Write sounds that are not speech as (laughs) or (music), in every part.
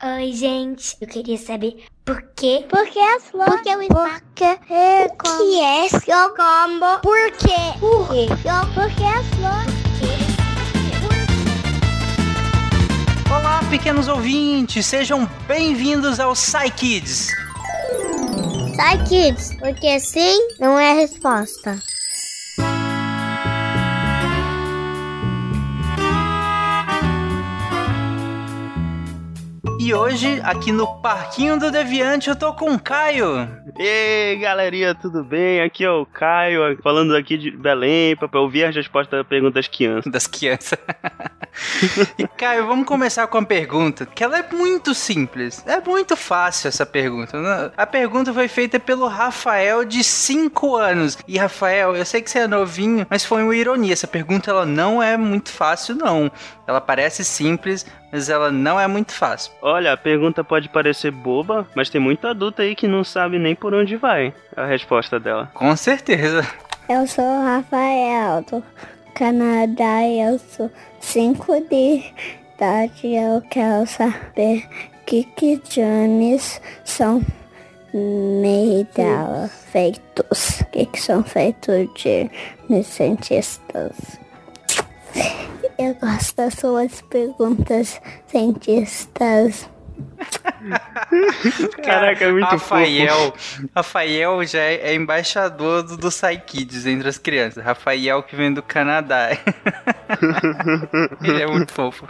Oi, gente. Eu queria saber por quê? Por que as flores? Por que o espaço? Por que é O que é seu combo? Por quê? Por quê? Por que as flores? Olá, pequenos ouvintes, sejam bem-vindos ao Psy Kids. Sai, kids. Porque sim não é a resposta. E hoje, aqui no Parquinho do Deviante, eu tô com o Caio. Ei, galerinha, tudo bem? Aqui é o Caio, falando aqui de Belém, para ouvir as respostas da pergunta das crianças. Das crianças. (laughs) e Caio, vamos começar com a pergunta, que ela é muito simples. É muito fácil essa pergunta. né? A pergunta foi feita pelo Rafael, de 5 anos. E Rafael, eu sei que você é novinho, mas foi uma ironia. Essa pergunta ela não é muito fácil, não. Ela parece simples, mas ela não é muito fácil. Olha, a pergunta pode parecer boba, mas tem muito adulto aí que não sabe nem por onde vai a resposta dela. Com certeza. Eu sou o Rafael do Canadá e eu sou 5 de idade. Eu quero saber que que Jones são made feitos. O que que são feitos de de cientistas? Eu gosto das suas perguntas, cientistas. (laughs) Caraca, é muito Rafael, Rafael já é, é embaixador do, do Kids entre as crianças. Rafael que vem do Canadá. (laughs) Ele é muito fofo.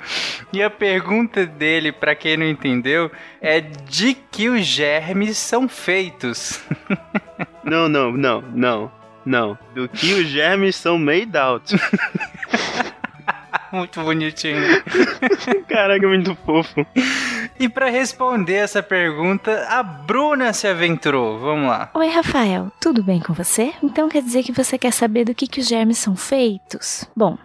E a pergunta dele, pra quem não entendeu, é de que os germes são feitos. (laughs) Não, não, não, não, não. Do que os germes são made out. Muito bonitinho. (laughs) Caraca, é muito fofo. E pra responder essa pergunta, a Bruna se aventurou. Vamos lá. Oi, Rafael, tudo bem com você? Então quer dizer que você quer saber do que, que os germes são feitos? Bom,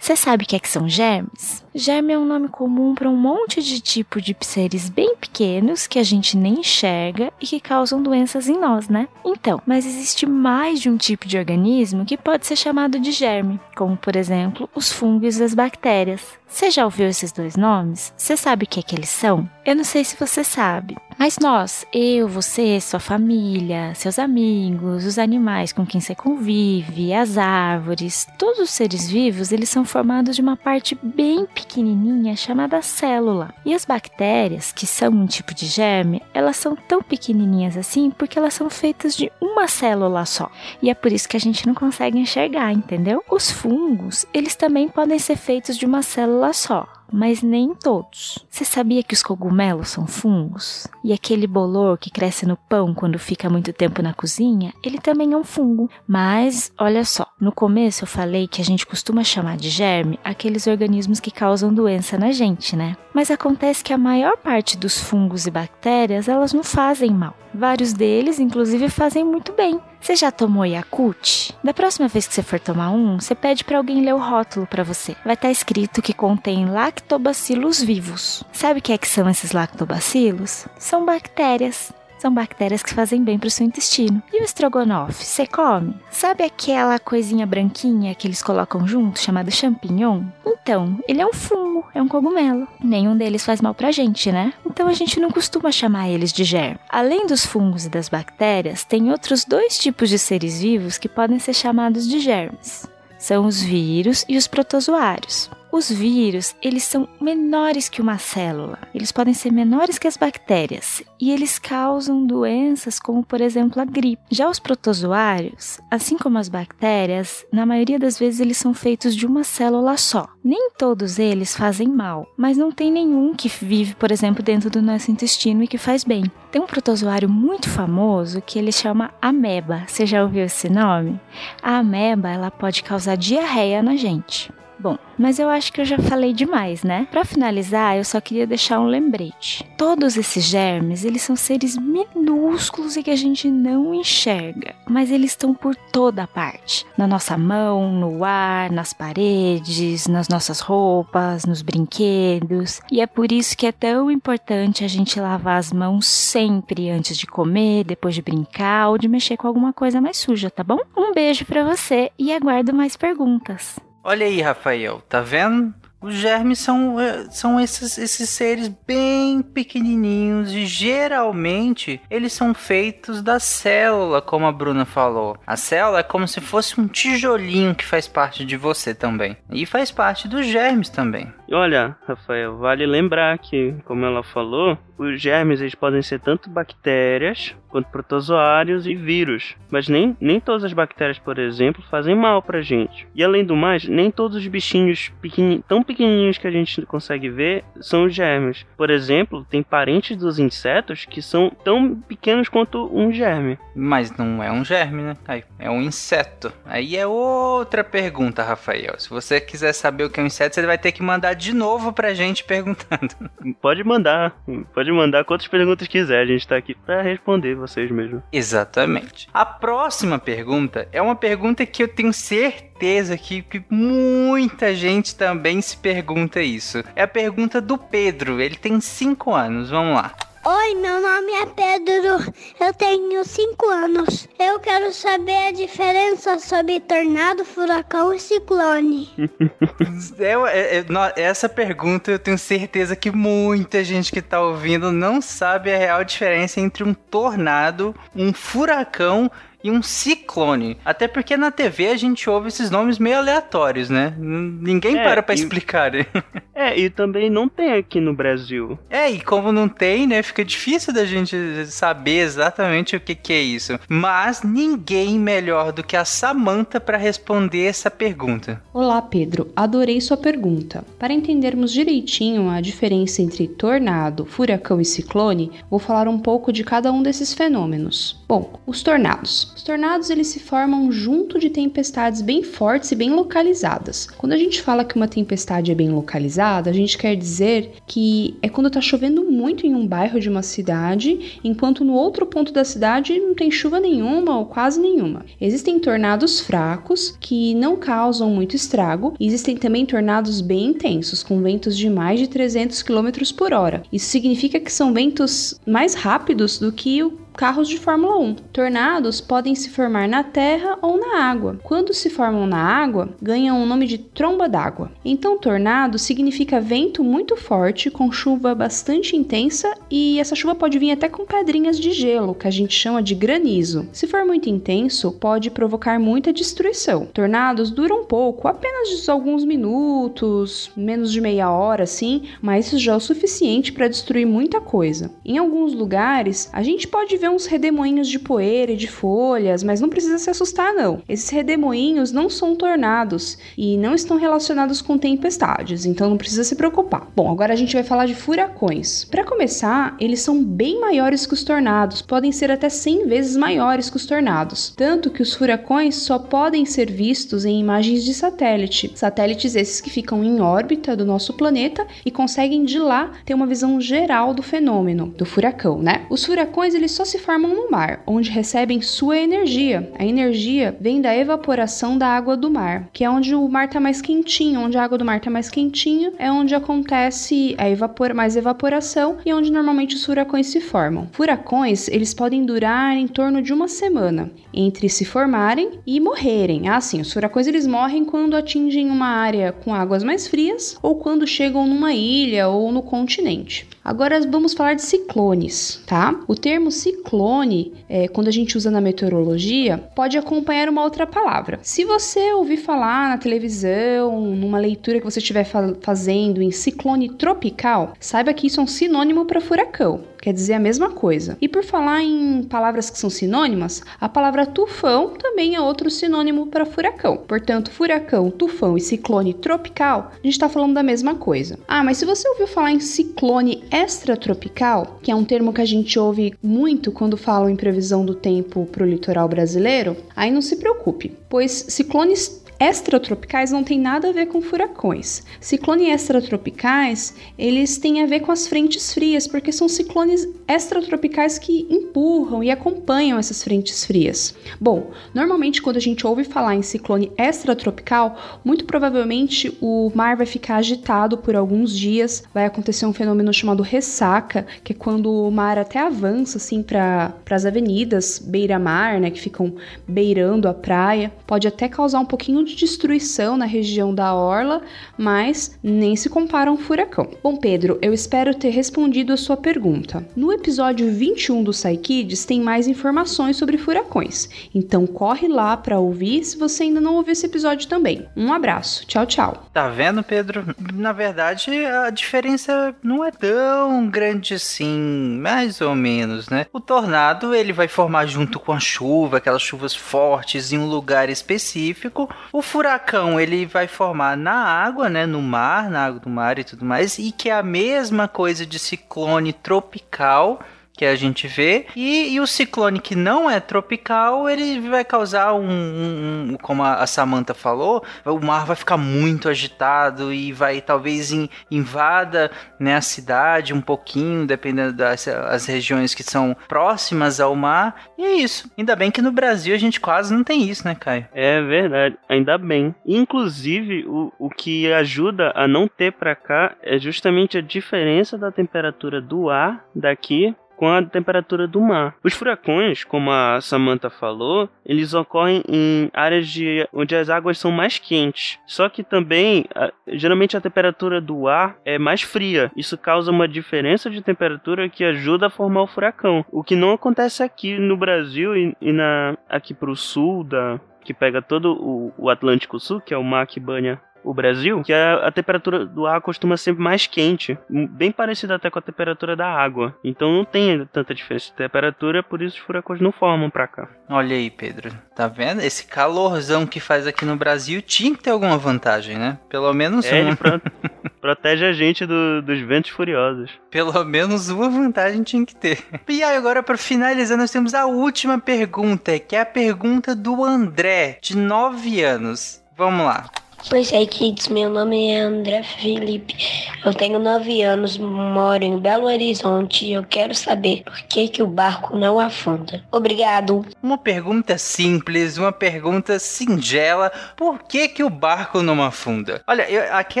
você sabe o que, é que são germes? Germe é um nome comum para um monte de tipo de seres bem pequenos que a gente nem enxerga e que causam doenças em nós, né? Então, mas existe mais de um tipo de organismo que pode ser chamado de germe, como por exemplo os fungos e as bactérias. Você já ouviu esses dois nomes? Você sabe o que é que eles são? Eu não sei se você sabe, mas nós, eu, você, sua família, seus amigos, os animais com quem você convive, as árvores, todos os seres vivos, eles são formados de uma parte bem pequenininha chamada célula. E as bactérias, que são um tipo de germe, elas são tão pequenininhas assim porque elas são feitas de uma célula só. E é por isso que a gente não consegue enxergar, entendeu? Os fungos, eles também podem ser feitos de uma célula só mas nem todos. Você sabia que os cogumelos são fungos? E aquele bolor que cresce no pão quando fica muito tempo na cozinha, ele também é um fungo. Mas olha só, no começo eu falei que a gente costuma chamar de germe aqueles organismos que causam doença na gente, né? Mas acontece que a maior parte dos fungos e bactérias, elas não fazem mal. Vários deles, inclusive, fazem muito bem. Você já tomou Yakult? Da próxima vez que você for tomar um, você pede para alguém ler o rótulo para você. Vai estar escrito que contém lactobacilos vivos. Sabe o que é que são esses lactobacilos? São bactérias. São bactérias que fazem bem para o seu intestino. E o estrogonofe, você come? Sabe aquela coisinha branquinha que eles colocam junto, chamada champignon? Então, ele é um fungo, é um cogumelo. Nenhum deles faz mal pra gente, né? Então a gente não costuma chamar eles de germe. Além dos fungos e das bactérias, tem outros dois tipos de seres vivos que podem ser chamados de germes. São os vírus e os protozoários. Os vírus, eles são menores que uma célula. Eles podem ser menores que as bactérias e eles causam doenças como, por exemplo, a gripe. Já os protozoários, assim como as bactérias, na maioria das vezes eles são feitos de uma célula só. Nem todos eles fazem mal, mas não tem nenhum que vive, por exemplo, dentro do nosso intestino e que faz bem. Tem um protozoário muito famoso que ele chama ameba. Você já ouviu esse nome? A ameba, ela pode causar diarreia na gente. Bom, mas eu acho que eu já falei demais, né? Para finalizar, eu só queria deixar um lembrete. Todos esses germes, eles são seres minúsculos e que a gente não enxerga, mas eles estão por toda parte. Na nossa mão, no ar, nas paredes, nas nossas roupas, nos brinquedos. E é por isso que é tão importante a gente lavar as mãos sempre antes de comer, depois de brincar ou de mexer com alguma coisa mais suja, tá bom? Um beijo para você e aguardo mais perguntas. Olha aí, Rafael, tá vendo? Os germes são, eh, são esses, esses seres bem pequenininhos e geralmente eles são feitos da célula, como a Bruna falou. A célula é como se fosse um tijolinho que faz parte de você também. E faz parte dos germes também. Olha, Rafael, vale lembrar que, como ela falou, os germes eles podem ser tanto bactérias quanto protozoários e vírus, mas nem, nem todas as bactérias, por exemplo, fazem mal pra gente. E além do mais, nem todos os bichinhos pequeni, tão pequenininhos que a gente consegue ver são os germes. Por exemplo, tem parentes dos insetos que são tão pequenos quanto um germe. Mas não é um germe, né? É um inseto. Aí é outra pergunta, Rafael. Se você quiser saber o que é um inseto, você vai ter que mandar novo pra gente perguntando. (laughs) Pode mandar. Pode mandar quantas perguntas quiser. A gente tá aqui pra responder vocês mesmo. Exatamente. A próxima pergunta é uma pergunta que eu tenho certeza que, que muita gente também se pergunta isso. É a pergunta do Pedro. Ele tem 5 anos. Vamos lá. Oi, meu nome é Pedro, eu tenho 5 anos. Eu quero saber a diferença sobre tornado, furacão e ciclone. (laughs) é, é, essa pergunta eu tenho certeza que muita gente que tá ouvindo não sabe a real diferença entre um tornado, um furacão e um ciclone. Até porque na TV a gente ouve esses nomes meio aleatórios, né? Ninguém é, para pra e, explicar. Né? (laughs) É, e também não tem aqui no Brasil. É, e como não tem, né? Fica difícil da gente saber exatamente o que, que é isso. Mas ninguém melhor do que a Samantha para responder essa pergunta. Olá, Pedro. Adorei sua pergunta. Para entendermos direitinho a diferença entre tornado, furacão e ciclone, vou falar um pouco de cada um desses fenômenos. Bom, os tornados. Os tornados eles se formam junto de tempestades bem fortes e bem localizadas. Quando a gente fala que uma tempestade é bem localizada, a gente quer dizer que é quando está chovendo muito em um bairro de uma cidade, enquanto no outro ponto da cidade não tem chuva nenhuma ou quase nenhuma. Existem tornados fracos que não causam muito estrago, existem também tornados bem intensos, com ventos de mais de 300 km por hora. Isso significa que são ventos mais rápidos do que o carros de Fórmula 1. Tornados podem se formar na terra ou na água. Quando se formam na água, ganham o nome de tromba d'água. Então, tornado significa vento muito forte com chuva bastante intensa e essa chuva pode vir até com pedrinhas de gelo, que a gente chama de granizo. Se for muito intenso, pode provocar muita destruição. Tornados duram pouco, apenas alguns minutos, menos de meia hora, assim, mas isso já é o suficiente para destruir muita coisa. Em alguns lugares, a gente pode vê uns redemoinhos de poeira e de folhas, mas não precisa se assustar não. Esses redemoinhos não são tornados e não estão relacionados com tempestades, então não precisa se preocupar. Bom, agora a gente vai falar de furacões. Para começar, eles são bem maiores que os tornados, podem ser até 100 vezes maiores que os tornados, tanto que os furacões só podem ser vistos em imagens de satélite. Satélites esses que ficam em órbita do nosso planeta e conseguem de lá ter uma visão geral do fenômeno do furacão, né? Os furacões eles só se se formam no mar, onde recebem sua energia. A energia vem da evaporação da água do mar, que é onde o mar está mais quentinho, onde a água do mar está mais quentinha, é onde acontece a evapor mais evaporação e onde normalmente os furacões se formam. Furacões, eles podem durar em torno de uma semana entre se formarem e morrerem. Ah, sim, os furacões eles morrem quando atingem uma área com águas mais frias ou quando chegam numa ilha ou no continente. Agora vamos falar de ciclones, tá? O termo ciclone, é, quando a gente usa na meteorologia, pode acompanhar uma outra palavra. Se você ouvir falar na televisão, numa leitura que você estiver fa fazendo em ciclone tropical, saiba que isso é um sinônimo para furacão quer dizer a mesma coisa. E por falar em palavras que são sinônimas, a palavra tufão também é outro sinônimo para furacão. Portanto, furacão, tufão e ciclone tropical, a gente está falando da mesma coisa. Ah, mas se você ouviu falar em ciclone extratropical, que é um termo que a gente ouve muito quando falam em previsão do tempo para o litoral brasileiro, aí não se preocupe, pois ciclones extratropicais não tem nada a ver com furacões. Ciclones extratropicais, eles têm a ver com as frentes frias, porque são ciclones extratropicais que empurram e acompanham essas frentes frias. Bom, normalmente quando a gente ouve falar em ciclone extratropical, muito provavelmente o mar vai ficar agitado por alguns dias, vai acontecer um fenômeno chamado ressaca, que é quando o mar até avança assim para as avenidas beira-mar, né, que ficam beirando a praia, pode até causar um pouquinho de de destruição na região da Orla, mas nem se compara a um furacão. Bom, Pedro, eu espero ter respondido a sua pergunta. No episódio 21 do Kids tem mais informações sobre furacões, então corre lá para ouvir se você ainda não ouviu esse episódio também. Um abraço, tchau, tchau. Tá vendo, Pedro? Na verdade, a diferença não é tão grande assim, mais ou menos, né? O tornado ele vai formar junto com a chuva, aquelas chuvas fortes em um lugar específico. O furacão ele vai formar na água, né, no mar, na água do mar e tudo mais, e que é a mesma coisa de ciclone tropical que a gente vê. E, e, o ciclone que não é tropical, ele vai causar um, um, um, como a Samantha falou, o mar vai ficar muito agitado e vai talvez in, invada né, a cidade um pouquinho, dependendo das as regiões que são próximas ao mar. E é isso. Ainda bem que no Brasil a gente quase não tem isso, né, Caio? É verdade, ainda bem. Inclusive, o, o que ajuda a não ter para cá é justamente a diferença da temperatura do ar daqui com a temperatura do mar. Os furacões, como a Samantha falou, eles ocorrem em áreas de, onde as águas são mais quentes. Só que também, geralmente a temperatura do ar é mais fria. Isso causa uma diferença de temperatura que ajuda a formar o furacão. O que não acontece aqui no Brasil e, e na, aqui para o sul da, que pega todo o, o Atlântico Sul, que é o mar que banha o Brasil, que a, a, temperatura do ar costuma ser mais quente, bem parecida até com a temperatura da água. Então não tem tanta diferença de temperatura, por isso os furacões não formam pra cá. Olha aí, Pedro. Tá vendo? Esse calorzão que faz aqui no Brasil tinha que ter alguma vantagem, né? Pelo menos é, uma. Pro... (laughs) protege a gente do, dos ventos furiosos. Pelo menos uma vantagem tinha que ter. E aí, agora para finalizar, nós temos a última pergunta, que é a pergunta do André, de 9 anos. Vamos lá. Pois é, kids, meu nome é André Felipe. Eu tenho nove anos, moro em Belo Horizonte e eu quero saber por que, que o barco não afunda. Obrigado. Uma pergunta simples, uma pergunta singela. Por que, que o barco não afunda? Olha, eu, aqui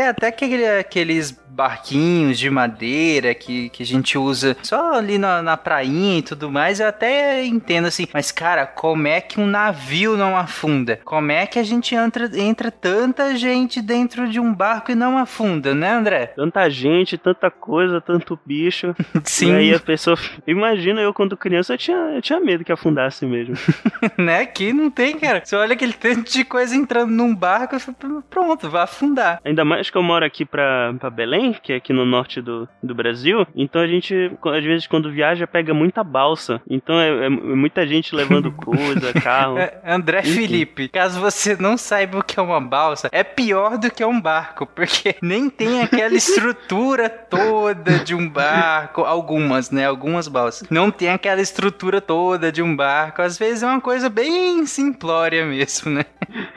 é até aquele, aqueles barquinhos de madeira que, que a gente usa só ali na, na prainha e tudo mais, eu até entendo assim. Mas, cara, como é que um navio não afunda? Como é que a gente entra, entra tanta gente dentro de um barco e não afunda, né, André? Tanta gente, tanta coisa, tanto bicho. (laughs) Sim. E aí a pessoa. Imagina eu quando criança, eu tinha, eu tinha medo que afundasse mesmo. (laughs) né? Aqui não tem, cara. Você olha aquele tanto de coisa entrando num barco, pronto, vai afundar. Ainda mais que eu moro aqui pra, pra Belém que é aqui no norte do, do Brasil. Então a gente, às vezes, quando viaja, pega muita balsa. Então é, é muita gente levando coisa, (laughs) carro. É, André Enfim. Felipe, caso você não saiba o que é uma balsa, é pior do que um barco, porque (laughs) nem tem aquela estrutura toda de um barco. Algumas, né? Algumas balsas. Não tem aquela estrutura toda de um barco. Às vezes é uma coisa bem simplória mesmo, né?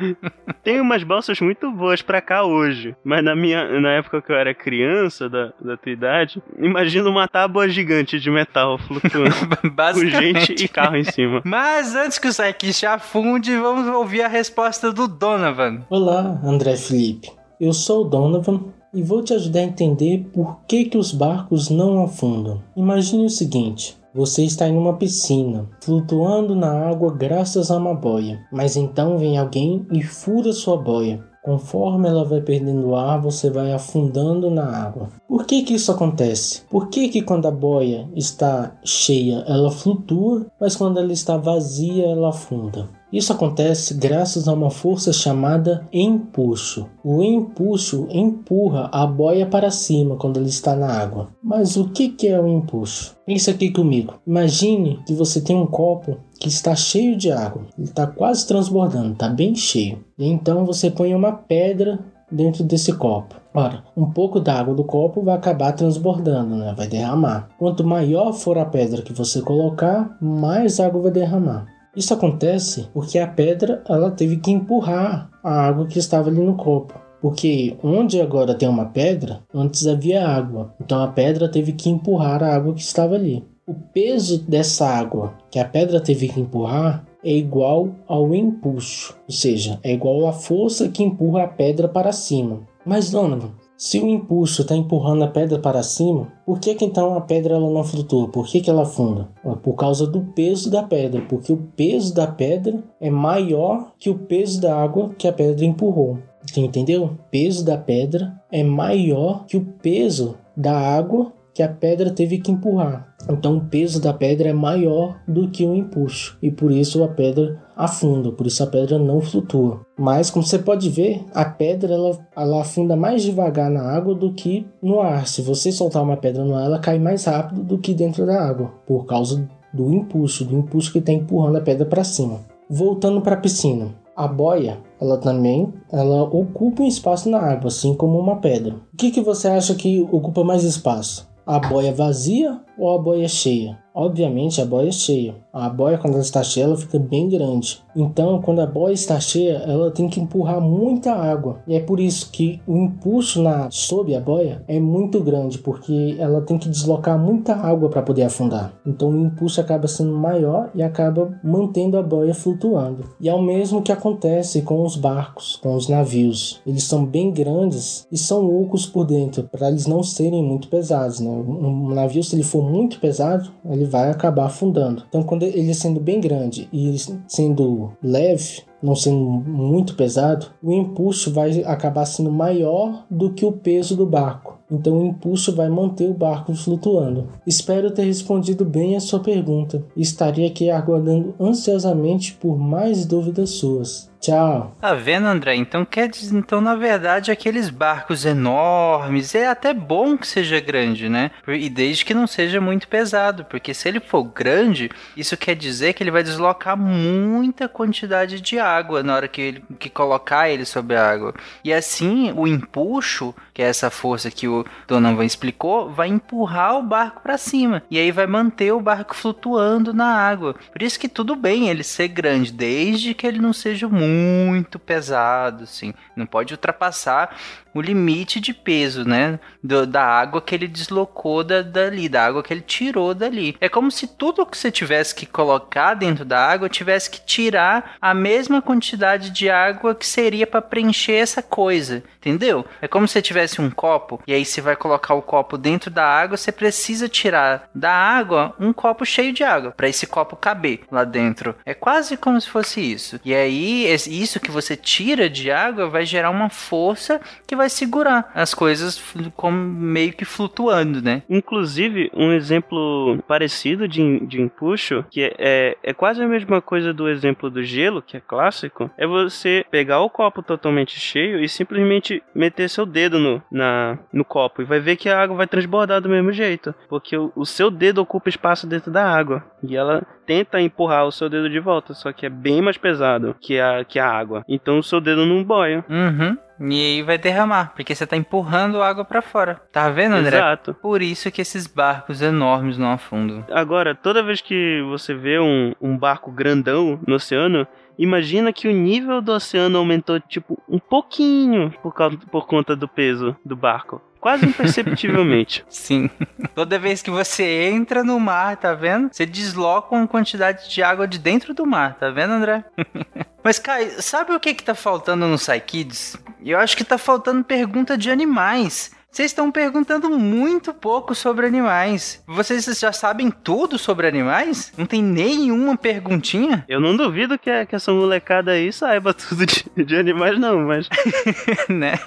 (laughs) tem umas balsas muito boas para cá hoje, mas na minha na época que eu era criança da, da tua idade, imagina uma tábua gigante de metal flutuando (laughs) com gente e carro em cima. Mas antes que o Psyche afunde, vamos ouvir a resposta do Donovan. Olá, André Felipe. Eu sou o Donovan e vou te ajudar a entender por que, que os barcos não afundam. Imagine o seguinte: você está em uma piscina, flutuando na água graças a uma boia, mas então vem alguém e fura sua boia. Conforme ela vai perdendo ar, você vai afundando na água. Por que que isso acontece? Por que que quando a boia está cheia, ela flutua, mas quando ela está vazia, ela afunda? Isso acontece graças a uma força chamada empuxo. O empuxo empurra a boia para cima quando ela está na água. Mas o que é o empuxo? Pense aqui comigo. Imagine que você tem um copo que está cheio de água. Ele está quase transbordando, está bem cheio. E então você põe uma pedra dentro desse copo. Ora, um pouco da água do copo vai acabar transbordando, né? vai derramar. Quanto maior for a pedra que você colocar, mais água vai derramar. Isso acontece porque a pedra ela teve que empurrar a água que estava ali no copo. Porque onde agora tem uma pedra, antes havia água. Então a pedra teve que empurrar a água que estava ali. O peso dessa água que a pedra teve que empurrar é igual ao empuxo, ou seja, é igual à força que empurra a pedra para cima. Mas Donovan, Se o impulso está empurrando a pedra para cima, por que, que então a pedra ela não flutua? Por que, que ela afunda? É por causa do peso da pedra, porque o peso da pedra é maior que o peso da água que a pedra empurrou. Entendeu? O peso da pedra é maior que o peso da água que a pedra teve que empurrar. Então o peso da pedra é maior do que o empuxo e por isso a pedra afunda, por isso a pedra não flutua. Mas como você pode ver, a pedra ela, ela afunda mais devagar na água do que no ar. Se você soltar uma pedra no ar, ela cai mais rápido do que dentro da água, por causa do impulso, do impulso que está empurrando a pedra para cima. Voltando para a piscina, a boia ela também ela ocupa um espaço na água, assim como uma pedra. O que, que você acha que ocupa mais espaço? A boia vazia ou a boia cheia? Obviamente a boia é cheia. A boia quando ela está cheia ela fica bem grande. Então quando a boia está cheia ela tem que empurrar muita água. E é por isso que o impulso na sob a boia é muito grande porque ela tem que deslocar muita água para poder afundar. Então o impulso acaba sendo maior e acaba mantendo a boia flutuando. E é o mesmo que acontece com os barcos, com os navios. Eles são bem grandes e são ocos por dentro para eles não serem muito pesados. Né? Um navio se ele for muito pesado ele vai acabar afundando. Então, quando ele sendo bem grande e sendo leve, não sendo muito pesado, o impulso vai acabar sendo maior do que o peso do barco. Então o impulso vai manter o barco flutuando. Espero ter respondido bem a sua pergunta. Estarei aqui aguardando ansiosamente por mais dúvidas suas. Tchau. Tá vendo, André? Então quer dizer, então na verdade aqueles barcos enormes é até bom que seja grande, né? E desde que não seja muito pesado, porque se ele for grande, isso quer dizer que ele vai deslocar muita quantidade de água na hora que ele que colocar ele sobre a água. E assim, o empuxo, que é essa força que o Donovan explicou, vai empurrar o barco para cima e aí vai manter o barco flutuando na água. Por isso que tudo bem ele ser grande, desde que ele não seja muito pesado, assim. Não pode ultrapassar o limite de peso, né? Do, da água que ele deslocou da, dali, da água que ele tirou dali. É como se tudo que você tivesse que colocar dentro da água tivesse que tirar a mesma quantidade de água que seria para preencher essa coisa, entendeu? É como se você tivesse um copo e aí você vai colocar o copo dentro da água, você precisa tirar da água um copo cheio de água para esse copo caber lá dentro. É quase como se fosse isso. E aí isso que você tira de água vai gerar uma força que vai segurar as coisas como meio que flutuando, né? Inclusive, um exemplo parecido de, de empuxo, que é, é, é quase a mesma coisa do exemplo do gelo, que é clássico, é você pegar o copo totalmente cheio e simplesmente meter seu dedo no, na, no copo e vai ver que a água vai transbordar do mesmo jeito, porque o, o seu dedo ocupa espaço dentro da água e ela tenta empurrar o seu dedo de volta, só que é bem mais pesado que a, que a água. Então o seu dedo não boia. Uhum. E aí vai derramar, porque você tá empurrando água para fora. Tá vendo, André? Exato. Por isso que esses barcos enormes não afundam. Agora, toda vez que você vê um, um barco grandão no oceano, imagina que o nível do oceano aumentou, tipo, um pouquinho por, causa, por conta do peso do barco. Quase imperceptivelmente. (laughs) Sim. Toda vez que você entra no mar, tá vendo? Você desloca uma quantidade de água de dentro do mar, tá vendo, André? (laughs) Mas, Kai, sabe o que que tá faltando no Psykids? Eu acho que tá faltando pergunta de animais. Vocês estão perguntando muito pouco sobre animais. Vocês já sabem tudo sobre animais? Não tem nenhuma perguntinha? Eu não duvido que, que essa molecada aí saiba (laughs) tudo de, de animais, não, mas. (laughs) né?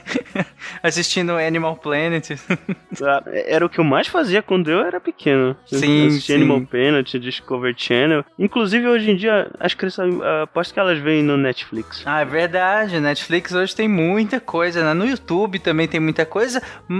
Assistindo Animal Planet. (laughs) Ah, era o que eu mais fazia quando eu era pequeno. Sim. Assistia Animal Planet, Discovery Channel. Inclusive, hoje em dia, as crianças. Aposto que elas veem no Netflix. Ah, é verdade. Netflix hoje tem muita coisa, né? No YouTube também tem muita coisa mas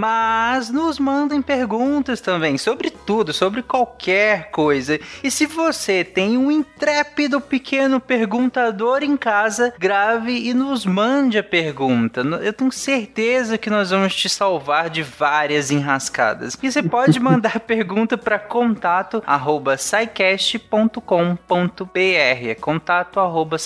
nos mandem perguntas também sobre tudo, sobre qualquer coisa. E se você tem um intrépido pequeno perguntador em casa, grave e nos mande a pergunta. Eu tenho certeza que nós vamos te salvar de várias enrascadas. E você pode (laughs) mandar pergunta para contato arroba É contato arroba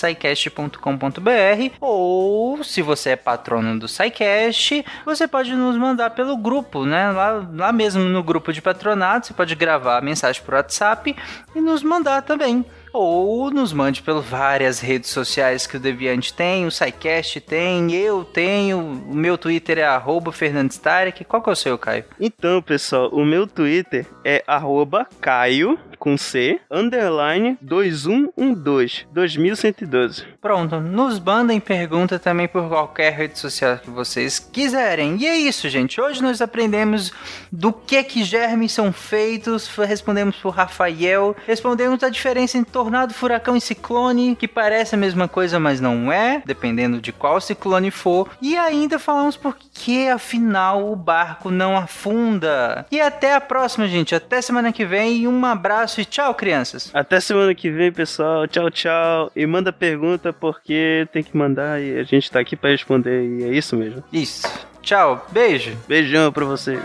ou se você é patrono do SciCast, você pode nos mandar pelo pelo grupo, né? Lá, lá mesmo no grupo de patronato, você pode gravar a mensagem por WhatsApp e nos mandar também. Ou nos mande pelas várias redes sociais que o Deviante tem, o SciCast tem, eu tenho, o meu Twitter é arroba Fernandes Tarek. Qual que é o seu, Caio? Então, pessoal, o meu Twitter é arroba Caio, com C, underline 2112, 2112. Pronto, nos mandem pergunta também por qualquer rede social que vocês quiserem. E é isso, gente. Hoje nós aprendemos do que que germes são feitos, respondemos por Rafael, respondemos a diferença entre tornado, furacão e ciclone, que parece a mesma coisa, mas não é, dependendo de qual ciclone for. E ainda falamos por que afinal o barco não afunda. E até a próxima, gente. Até semana que vem um abraço e tchau, crianças. Até semana que vem, pessoal. Tchau, tchau. E manda pergunta porque tem que mandar e a gente tá aqui para responder. E é isso mesmo. Isso. Tchau. Beijo. Beijão pra vocês.